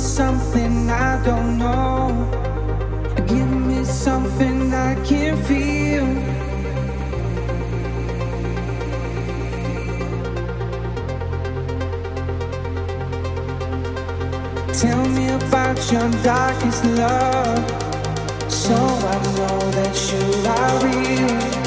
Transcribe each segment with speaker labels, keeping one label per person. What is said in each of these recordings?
Speaker 1: Something I don't know. Give me something I can feel. Tell me about your darkest love. So I know that you are real.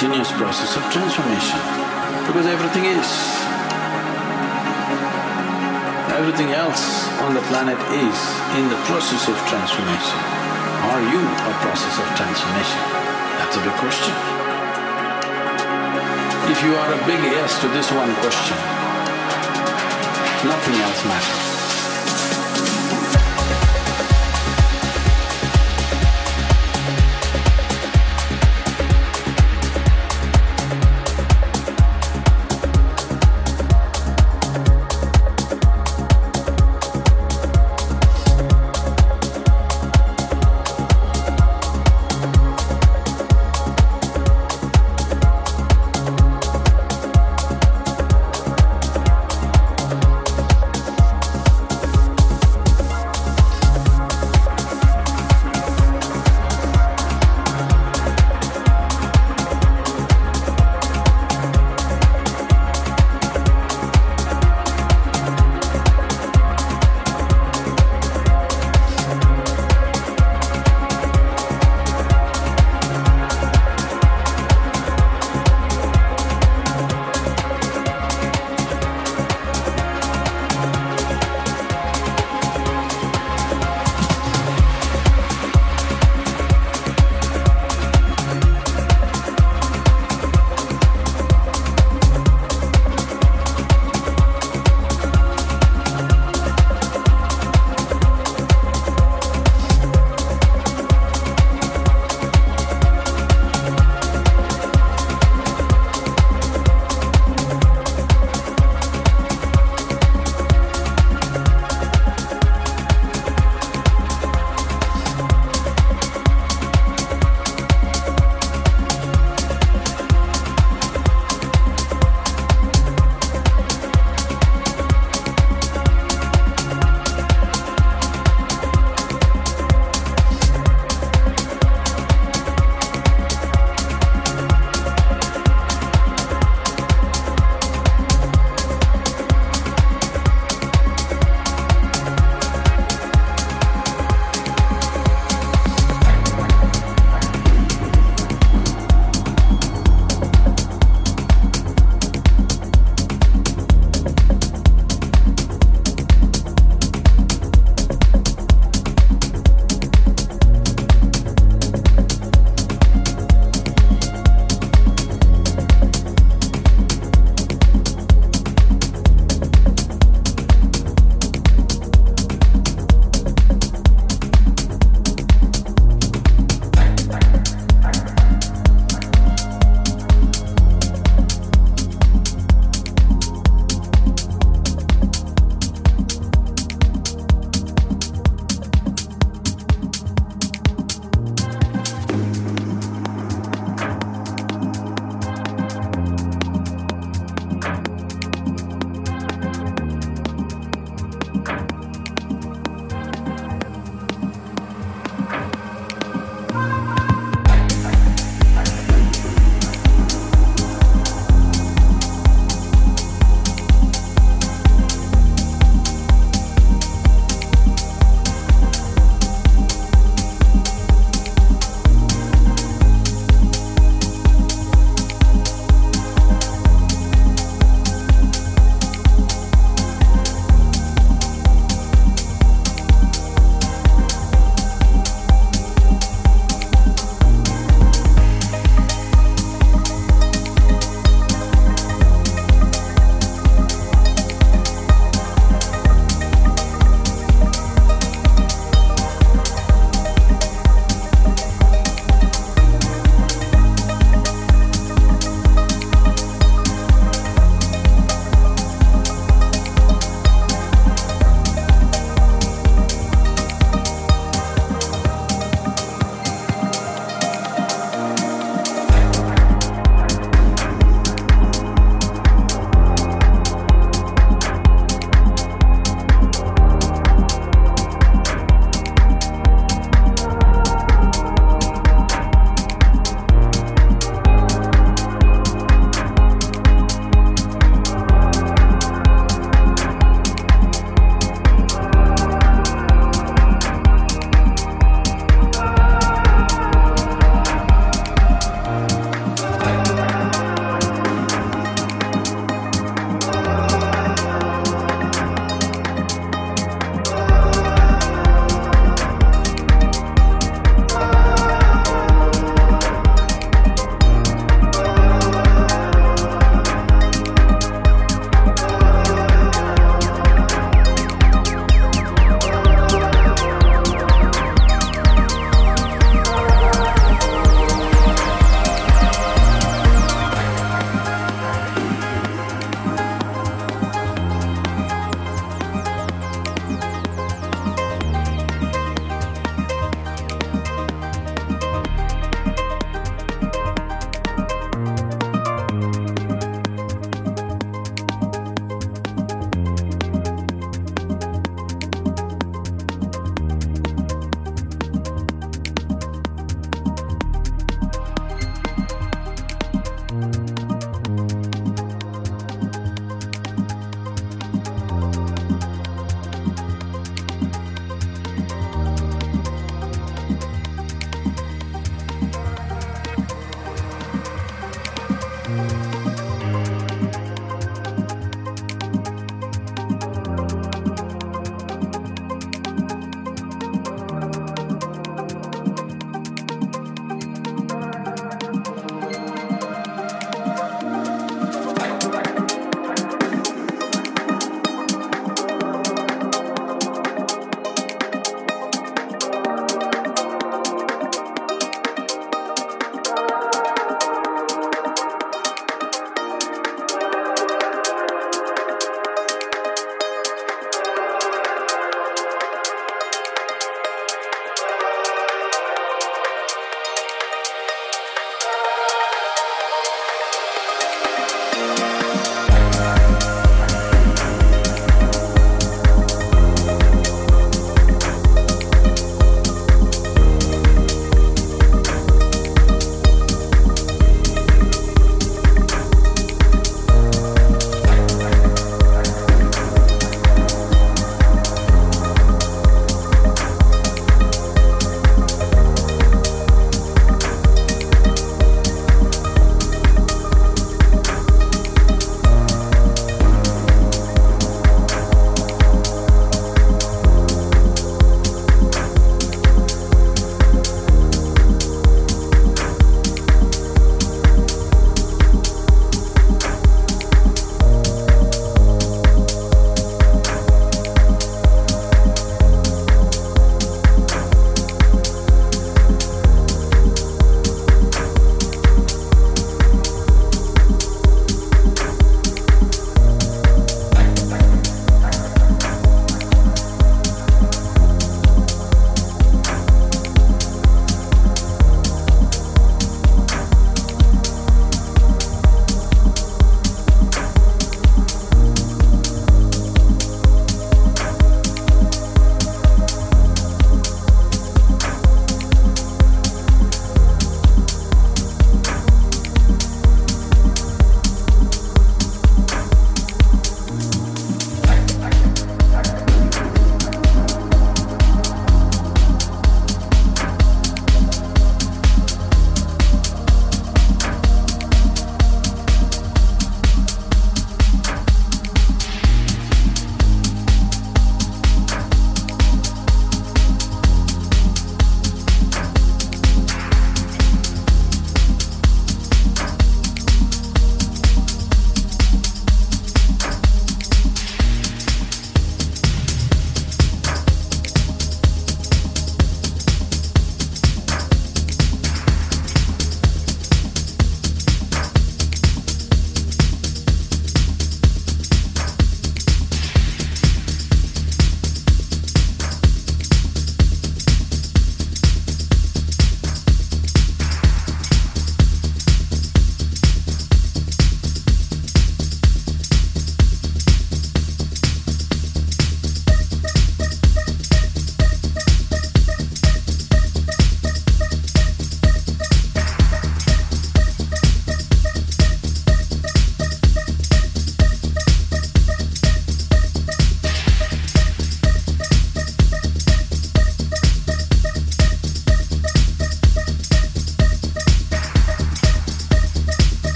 Speaker 2: Continuous process of transformation? Because everything is. Everything else on the planet is in the process of transformation. Are you a process of transformation? That's a big question. If you are a big yes to this one question, nothing else matters.